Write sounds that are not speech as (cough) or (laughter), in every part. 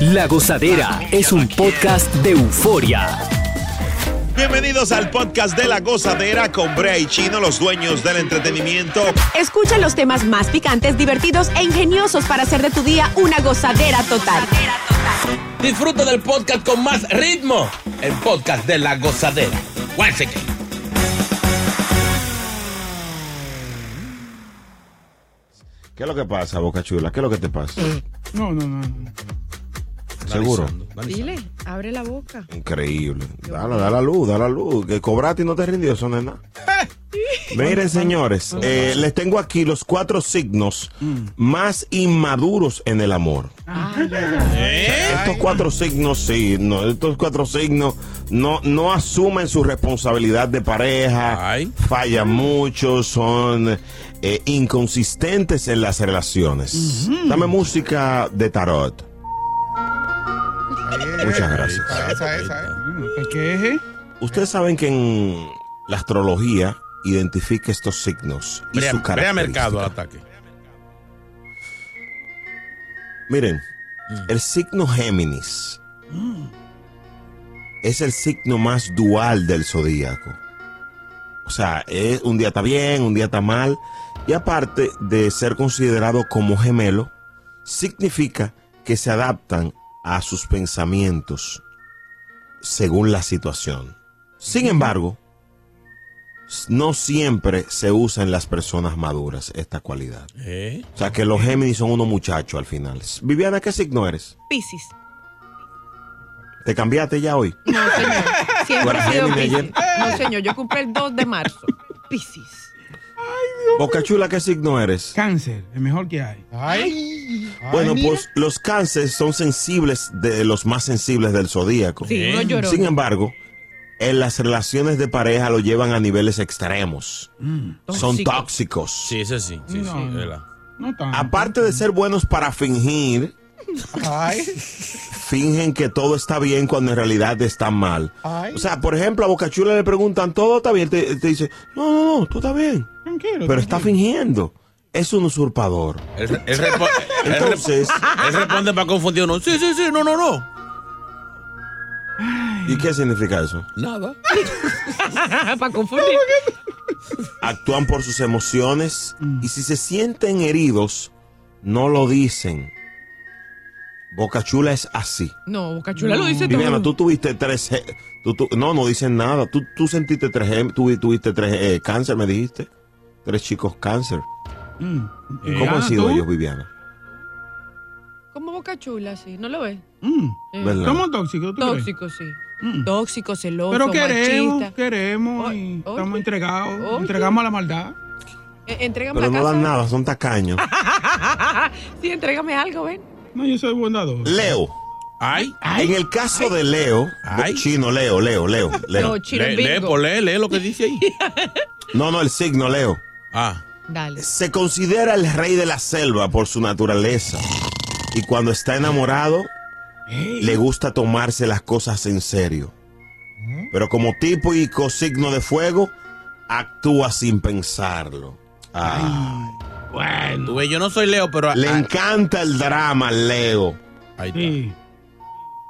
La Gozadera es un podcast de euforia. Bienvenidos al podcast de la gozadera con Brea y Chino, los dueños del entretenimiento. Escucha los temas más picantes, divertidos e ingeniosos para hacer de tu día una gozadera total. Disfruta del podcast con más ritmo. El podcast de la gozadera. Guáchate. ¿Qué es lo que pasa, Boca Chula? ¿Qué es lo que te pasa? No, no, no. no. ¿Seguro? Dile, abre la boca. Increíble. Dale, da la luz, da la luz. Que cobraste y no te rindió, eso no es nada. (laughs) Miren, señores, eh, les tengo aquí los cuatro signos más inmaduros en el amor. Estos cuatro signos, sí, no, estos cuatro signos no, no asumen su responsabilidad de pareja, Ay. fallan mucho, son eh, inconsistentes en las relaciones. Dame música de tarot. Muchas gracias. Esa, esa, eh. ¿Qué- ¿Qué? Ustedes saben que en la astrología identifica estos signos y Brea, su Brea Mercado al ataque. Miren, el signo Géminis es el signo más dual del zodíaco. O sea, es- un día está bien, un día está mal. Y aparte de ser considerado como gemelo, significa que se adaptan a sus pensamientos según la situación. Sin embargo, no siempre se usa en las personas maduras esta cualidad. ¿Eh? O sea, que los Géminis son unos muchachos al final. Viviana, ¿qué signo eres? Piscis. ¿Te cambiaste ya hoy? No, señor. Siempre ¿Tú he sido eres Géminis Piscis. No, señor. Yo cumplí el 2 de marzo. Piscis. Boca Chula, ¿qué signo eres? Cáncer, el mejor que hay. Ay. Bueno, pues los cánceres son sensibles de los más sensibles del zodíaco. Sí, lloró. Sin embargo, en las relaciones de pareja lo llevan a niveles extremos. Son Tóxico. tóxicos. Sí, ese sí. Sí, No, sí, no. No tanto. Aparte de ser buenos para fingir, Ay. fingen que todo está bien cuando en realidad está mal. Ay. O sea, por ejemplo, a Bocachula le preguntan, ¿todo está bien? Te, te dice, no, no, no, todo está bien. Tranquilo. Pero está fingiendo. Es un usurpador. Él, él repo- (laughs) él rep- Entonces, él responde para confundir uno. Sí, sí, sí, no, no, no. ¿y qué significa eso? Nada. (laughs) Para confundir. Actúan por sus emociones y si se sienten heridos, no lo dicen. Bocachula es así. No, Boca Chula lo dice todo. Viviana, tú tuviste tres... Tú- tú- no, no dicen nada. Tú, tú sentiste tres... Tú tuviste tres eh, cáncer, me dijiste. Tres chicos cáncer. Mm. ¿Cómo han sido ¿tú? ellos, Viviana? Como Boca Chula, sí. ¿No lo ves? Mm. Eh, ¿Verdad? Somos tóxicos, ¿tú crees? Tóxico, sí. Mm. Tóxico, celoso, Pero queremos, machista. queremos Oye, y oye. estamos entregados. Oye. Entregamos a la maldad. Entrégame Pero la no casa. dan nada, son tacaños. (laughs) sí, entrégame algo, ven. No, yo soy bondadoso. Leo. Ay. En el caso de Leo, Ay. chino, Leo, Leo, Leo, (laughs) Leo. No, chino Lee, lee, bingo. pues, lee, lee lo que dice ahí. (laughs) No, no, el signo Leo. Ah. Dale. Se considera el rey de la selva por su naturaleza. Y cuando está enamorado, le gusta tomarse las cosas en serio. Pero como tipo y signo de fuego, actúa sin pensarlo. Ay. Bueno. Tú ves, yo no soy Leo, pero. Le ah, encanta el drama, Leo. ahí está. Sí.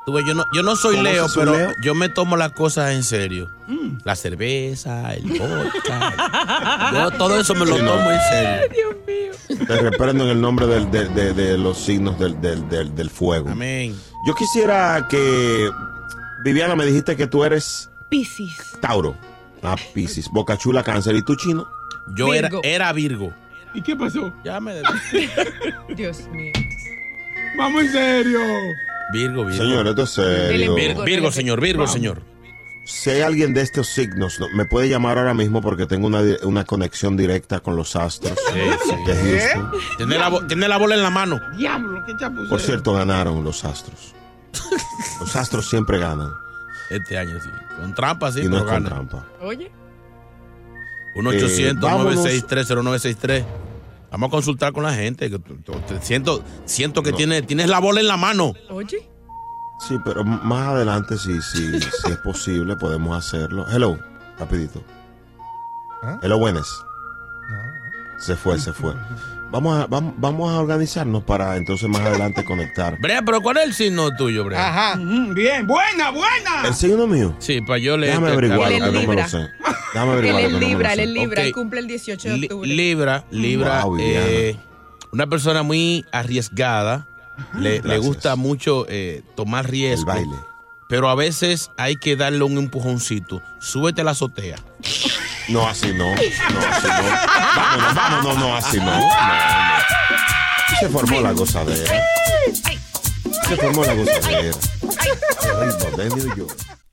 Tú ves, yo no, yo no soy ¿Cómo Leo, pero Leo? yo me tomo las cosas en serio. La cerveza, el (laughs) vodka. yo todo eso me lo Sí, no. tomo en serio. Dios mío. Te reprendo en el nombre del- de, de- de los signos del, del- del- del fuego. Amén. Yo quisiera que. Viviana, me dijiste que tú eres Piscis. Tauro. Ah, Piscis. Boca Chula, Cáncer. ¿Y tú, chino? Yo era Virgo. ¿Y qué pasó? Ya me... (laughs) Dios mío. Vamos en serio. Virgo, Virgo. Señor, esto es serio. Virgo, Virgo, señor, Virgo, señor. Si hay alguien de estos signos, no, me puede llamar ahora mismo porque tengo una, una conexión directa con los astros de Houston. Tiene la, tiene la bola en la mano. Diablo, qué chapucero. Por cierto, ganaron los astros. (laughs) Los astros siempre ganan. Este año sí. Con trampa, sí, y no es pero con gana. trampa. Oye. 1-800-963-0963. Vamos a consultar con la gente. siento, siento que tiene- tienes la bola en la mano. Oye. Sí, pero más adelante, si, si, (laughs) si es posible, podemos hacerlo. Hello, rapidito. Hello, buenas. Se fue, se fue. Vamos a, vamos, vamos a organizarnos para entonces más adelante conectar. (laughs) Brea, pero ¿cuál es el signo tuyo, Brea? Ajá. bien, buena, buena. ¿El signo mío? Sí, para yo leer. Déjame averiguar, Él es que no me lo Libra. sé. Déjame Él averiguar. es me lo Libra, él es Libra. Él cumple el 18 de Li- octubre. Libra, Libra, Wow, eh, una persona muy arriesgada. Le, le gusta mucho eh, tomar El riesgo. baile. Pero a veces hay que darle un empujoncito. Súbete a la azotea. (laughs) No, así no. No, así no. Vámonos, vámonos, no, así no. No, no. Se formó la gozadera. Se formó la gozadera. El ritmo de.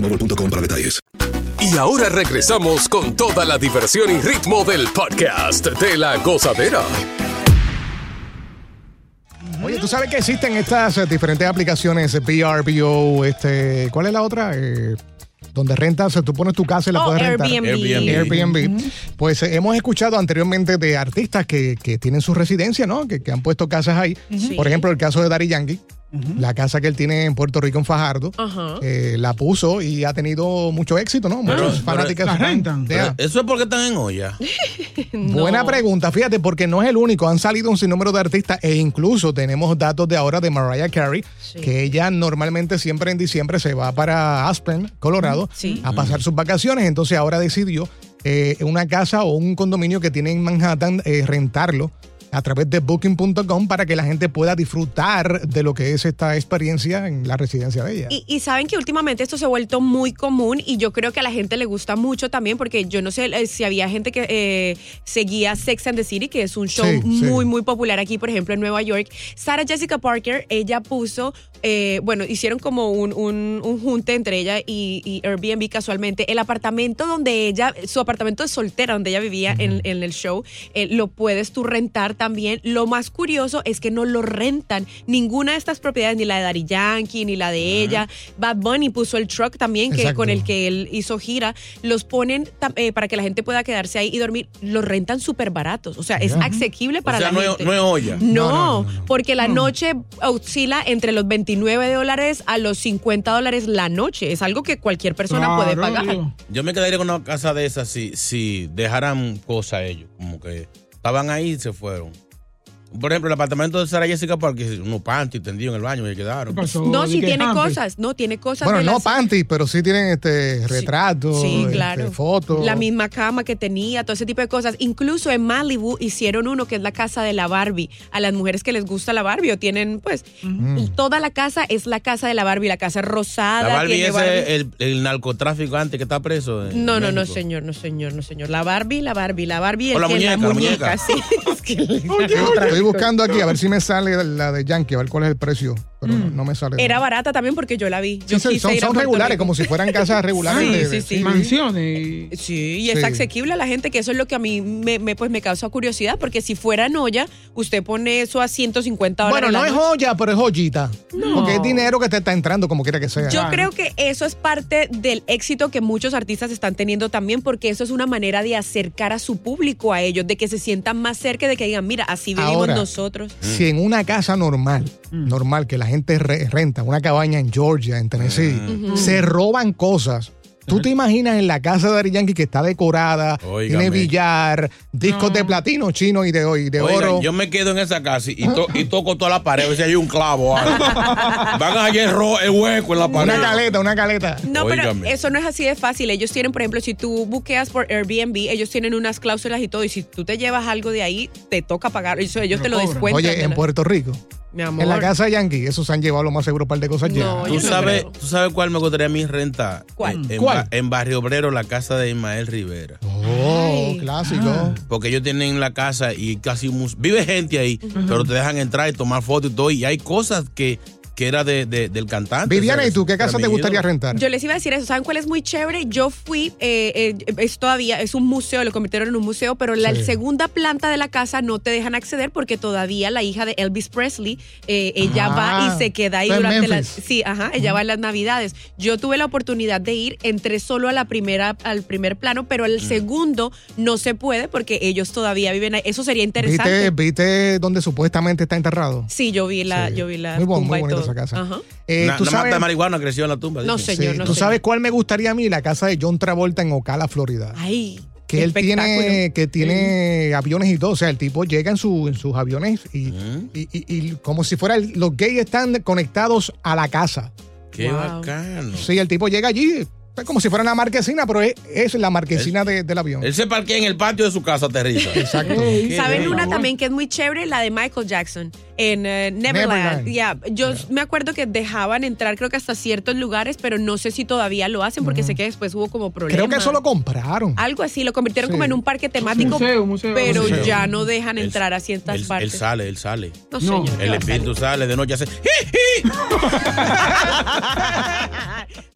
boostmobile.com para detalles. Y ahora regresamos con toda la diversión y ritmo del podcast de la gozadera. Oye, tú sabes que existen estas eh, diferentes aplicaciones VRBO, este, ¿cuál es la otra? Eh, donde rentas, tú pones tu casa y la Oh, puedes rentar. Airbnb. Airbnb. Airbnb. Pues eh, hemos escuchado anteriormente de artistas que, que tienen su residencia, ¿no? Que, que han puesto casas ahí. Sí. Por ejemplo, el caso de Dari Yankee. La casa que él tiene en Puerto Rico, en Fajardo, eh, la puso y ha tenido mucho éxito, ¿no? Pero- Muchos. Pero Eso es porque están en olla. (laughs) Buena pregunta, fíjate, porque no es el único. Han salido un sinnúmero de artistas e incluso tenemos datos de ahora de Mariah Carey, Sí. que ella normalmente siempre en diciembre se va para Aspen, Colorado, Sí. a pasar sus vacaciones. Entonces ahora decidió eh, una casa o un condominio que tiene en Manhattan eh, rentarlo a través de booking.com para que la gente pueda disfrutar de lo que es esta experiencia en la residencia de ella. Y, y saben que últimamente esto se ha vuelto muy común y yo creo que a la gente le gusta mucho también porque yo no sé eh, si había gente que eh, seguía Sex and the City, que es un show Sí, sí. muy, muy popular aquí, por ejemplo, en Nueva York. Sarah Jessica Parker, ella puso, eh, bueno, hicieron como un, un, un junte entre ella y, y Airbnb casualmente. El apartamento donde ella, su apartamento de soltera donde ella vivía en, en el show, eh, lo puedes tú rentar también. Lo más curioso es que no lo rentan ninguna de estas propiedades, ni la de Daddy Yankee, ni la de ella. Bad Bunny puso el truck también, que Exacto. con el que él hizo gira. Los ponen eh, para que la gente pueda quedarse ahí y dormir. Los rentan súper baratos. O sea, es asequible para o sea, la no gente. es, no es olla. No, No, no, no, no. porque la noche oscila entre los 29 dólares a los 50 dólares la noche. Es algo que cualquier persona puede pagar. Yo me quedaría con una casa de esas si, si dejaran cosas ellos. Como que estaban ahí y se fueron. Por ejemplo, el apartamento de Sara Jessica Parker, unos panties tendidos en el baño y quedaron. No, si tiene cosas, no, tiene cosas. Bueno, de no las- panties, pero sí tienen este retratos, Sí, este, claro. fotos. La misma cama que tenía, todo ese tipo de cosas. Incluso en Malibu hicieron uno que es la casa de la Barbie. A las mujeres que les gusta la Barbie o tienen, pues, toda la casa es la casa de la Barbie. La casa rosada. La Barbie es el, el narcotráfico antes que está preso. en No, no, no, señor, no, señor, no, señor. La Barbie, la Barbie, la Barbie. O el la que- muñeca, la muñeca. (laughs) sí. Es que- (laughs) Estoy buscando aquí a ver si me sale la de Yankee, a ver cuál es el precio. Pero no, no me sale. Era barata también porque yo la vi. Yo Sí, son- quise son, regulares, Rico. como si fueran casas (laughs) regulares. Sí, de- sí, sí. Mansiones. Sí, y es Sí. asequible a la gente, que eso es lo que a mí me, me, pues, me causa curiosidad, porque si fuera en olla, usted pone eso a 150 dólares. Bueno, no es joya, pero es joyita. Porque es dinero que te está entrando, como quiera que sea. Yo creo que eso es parte del éxito que muchos artistas están teniendo también, porque eso es una manera de acercar a su público a ellos, de que se sientan más cerca, de que digan, mira, así vivimos Ahora, nosotros. Si en una casa normal, normal, que la gente re- renta, una cabaña en Georgia, en Tennessee, Ujú. se roban cosas. ¿Tú te imaginas en la casa de Dari Yankee que está decorada, tiene billar, discos de platino chino y de, y de Oigan, oro? yo me quedo en esa casa y, to- y toco toda la pared a ver si hay un clavo. o algo. (laughs) Van a hallar el hueco en la pared. Una caleta, una caleta. No, pero eso no es así de fácil. Ellos tienen, por ejemplo, si tú buqueas por Airbnb, ellos tienen unas cláusulas y todo, y si tú te llevas algo de ahí, te toca pagar. Eso ellos te lo descuentan. Oye, en Puerto Rico, Mi amor. en la casa de Yankee, esos se han llevado lo más seguro un par de cosas ya. No, ¿Tú sabes, ¿Tú sabes cuál me gustaría a mí rentar? ¿Cuál? En, ¿Cuál? Ba- en Barrio Obrero, la casa de Ismael Rivera. Oh, clásico. Porque ellos tienen la casa y casi vive gente ahí, pero te dejan entrar y tomar fotos y todo. Y hay cosas que, que era de, de- del cantante. Viviana, ¿y tú qué casa te gustaría ídolo. rentar? Yo les iba a decir eso. ¿Saben cuál es muy chévere? Yo fui, eh, eh, es todavía, es un museo, lo convirtieron en un museo, pero la Sí. segunda planta de la casa no te dejan acceder porque todavía la hija de Elvis Presley, eh, ella va Ah, y se queda ahí durante las. Sí, ajá, ella va en las navidades. Yo tuve la oportunidad de ir, entré solo a la primera, al primer plano, pero Mm. al segundo no se puede porque ellos todavía viven ahí. Eso sería interesante. ¿Viste, ¿Viste dónde supuestamente está enterrado? Sí, yo vi la, Sí. yo vi la Muy bon- muy todo. Esa casa. Ajá. Eh, Una, ¿tú sabes- mata de marihuana creció en la tumba. No. Señor, Sí, no ¿Tú sabes cuál me gustaría a mí? La casa de John Travolta en Ocala, Florida. Ay. que él tiene, que tiene aviones y todo. O sea, el tipo llega en, su, en sus aviones y, y- y- y como si fuera el- los gays están conectados a la casa. Qué Wow. bacano. Sí, el tipo llega allí, es como si fuera una marquesina, pero es, es la marquesina de- del avión. Él se parquea en el patio de su casa, aterriza. (laughs) Exacto. ¿Saben una también que es muy chévere? La de Michael Jackson en eh, Neverland. Neverland. Ya, Yo me acuerdo que dejaban entrar creo que hasta ciertos lugares, pero no sé si todavía lo hacen porque sé que después hubo como problemas. Creo que eso lo compraron. Algo así, lo convirtieron Sí. como en un parque temático, Museo, museo. pero Museo. ya no dejan Él- entrar a ciertas Él, él partes. sale, él sale. No, No. señor. El ¿qué va a espíritu sale de noche hace. (laughs) (laughs)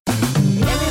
Everybody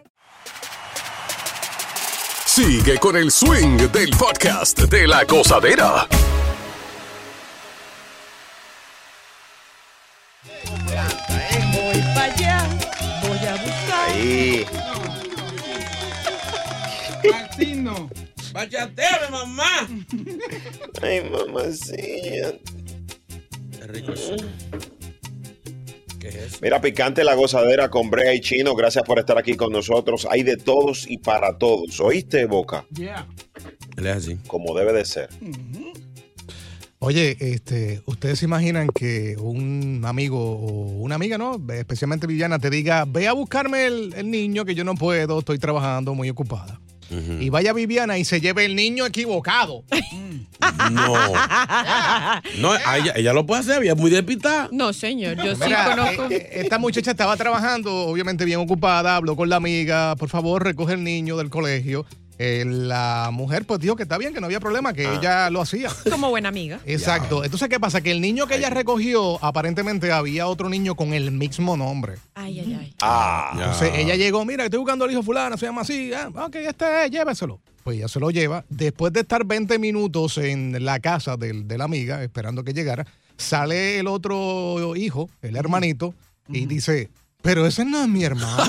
Sigue con el swing del podcast de la gozadera. Voy para allá, voy a buscar. Ahí. Así no. ¡Bachateame, mamá! Ay, mamacilla. Qué rico eso. ¿Qué es eso? Mira, picante la gozadera con Brea y Chino. Gracias por estar aquí con nosotros. Hay de todos y para todos. ¿Oíste, Boca? Yeah. Él es así. Como debe de ser. Oye, este, ustedes se imaginan que un amigo o una amiga, ¿no? Especialmente Viviana, te diga, ve a buscarme el, el niño que yo no puedo, estoy trabajando muy ocupada. Y vaya Viviana y se lleve el niño equivocado. No. No, ella, ella lo puede hacer, ella es muy despistada. No, señor, yo sí Mira, conozco. eh, eh, esta muchacha estaba trabajando, obviamente bien ocupada, habló con la amiga, por favor, recoge el niño del colegio. Eh, la mujer pues dijo que está bien, que no había problema, que ella lo hacía. Como buena amiga. (laughs) Exacto. Entonces, ¿qué pasa? Que el niño que ella recogió, aparentemente había otro niño con el mismo nombre. Ay, ay, ay. Ah. Entonces ella llegó, mira, que estoy buscando al hijo fulano, se llama así. Ah, ok, este es, lléveselo. Pues ella se lo lleva. Después de estar 20 minutos en la casa del- de la amiga, esperando que llegara, sale el otro hijo, el hermanito, y dice, pero ese no es mi hermano. (laughs)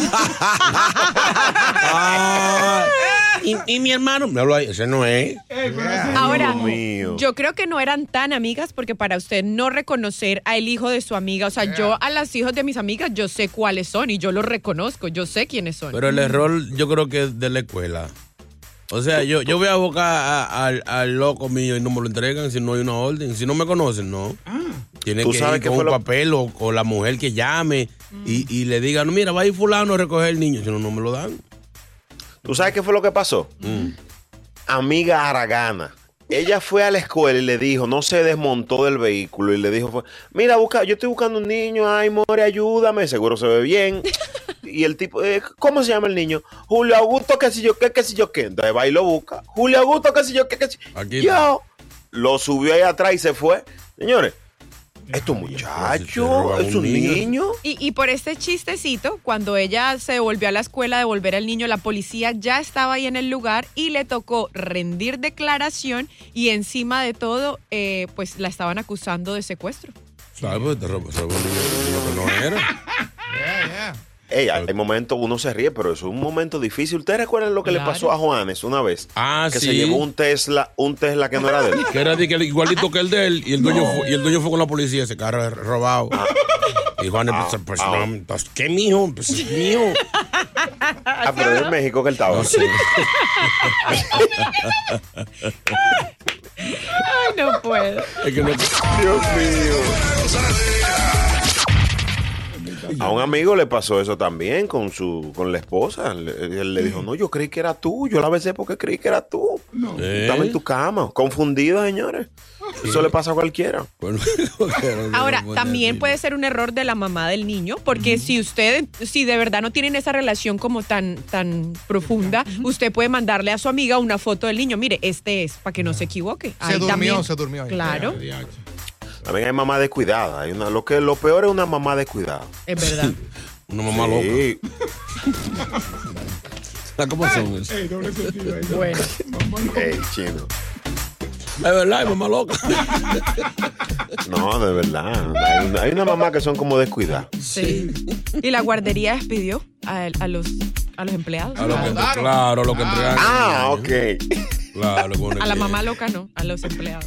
Ah, y, y mi hermano, me habló ahí, ese no es. Ahora, Dios mío. yo creo que no eran tan amigas porque para usted no reconocer al hijo de su amiga, o sea, yo a los hijos de mis amigas yo sé cuáles son y yo los reconozco, yo sé quiénes son. Pero el error yo creo que es de la escuela. O sea, yo, yo voy a buscar a- al, al loco mío y no me lo entregan si no hay una orden. Si no me conocen, no. Tiene ¿Tú que sabes ir con un lo- papel o, o la mujer que llame y, y le diga, no, mira, va a ir fulano a recoger el niño. Si no, no me lo dan. ¿Tú sabes qué fue lo que pasó? Amiga Aragana. Ella fue a la escuela y le dijo, no se desmontó del vehículo y le dijo, mira, busca, yo estoy buscando un niño, ay, more, ayúdame, seguro se ve bien. (laughs) Y el tipo, eh, ¿cómo se llama el niño? Julio Augusto, qué sé yo, qué, qué sé yo, qué. Entonces va y lo busca. Julio Augusto, qué sé yo, qué, qué sé yo. Lo subió ahí atrás y se fue. Señores, esto muchacho, roban es un niño. Y, y por este chistecito, cuando ella se volvió a la escuela a devolver al niño, la policía ya estaba ahí en el lugar y le tocó rendir declaración y encima de todo, eh, pues la estaban acusando de secuestro. ¿Sabes? Te robó, robó un niño, niño que no era. (laughs) Ey, hay momentos uno se ríe, pero eso es un momento difícil. ¿Ustedes recuerdan lo que Claro. le pasó a Juanes una vez? Ah, que sí. se llevó un Tesla, un Tesla que no era de él. (laughs) Que era igualito que el de él y el dueño, fue, y el dueño fue con la policía, ese carro robado. Y Juan, pues, pues, ah. no, pues, ¿qué mijo? Pues es mío. Ah, pero es en México que él estaba. No sé. Ay, no puedo. Es que no- Dios mío. A un amigo le pasó eso también con su con la esposa. Le- Él le dijo, no, yo creí que era tú. Yo la besé porque creí que era tú. ¿Eh? Estaba en tu cama. Confundido, señores. Eso le pasa a cualquiera. Bueno, (laughs) Ahora, no, también no, puede ser un error de la mamá del niño, porque si usted, si de verdad no tienen esa relación como tan, tan profunda, usted puede mandarle a su amiga una foto del niño. Mire, este es, para que no se equivoque. Se Ahí durmió, también. se durmió ahí. Claro, También hay mamá descuidada. Hay una, lo, que, lo peor es una mamá descuidada. es verdad. (laughs) Una mamá loca. Sí. (laughs) ¿Cómo son eso? Bueno, Ey, chino. Es verdad, es mamá loca. No, de verdad. Hay una, hay una mamá que son como descuidadas. sí. Y la guardería despidió a, a los, a los empleados. A lo que, claro, a lo que entregan. Ah, ok. Claro, con A la mamá loca no, a los empleados.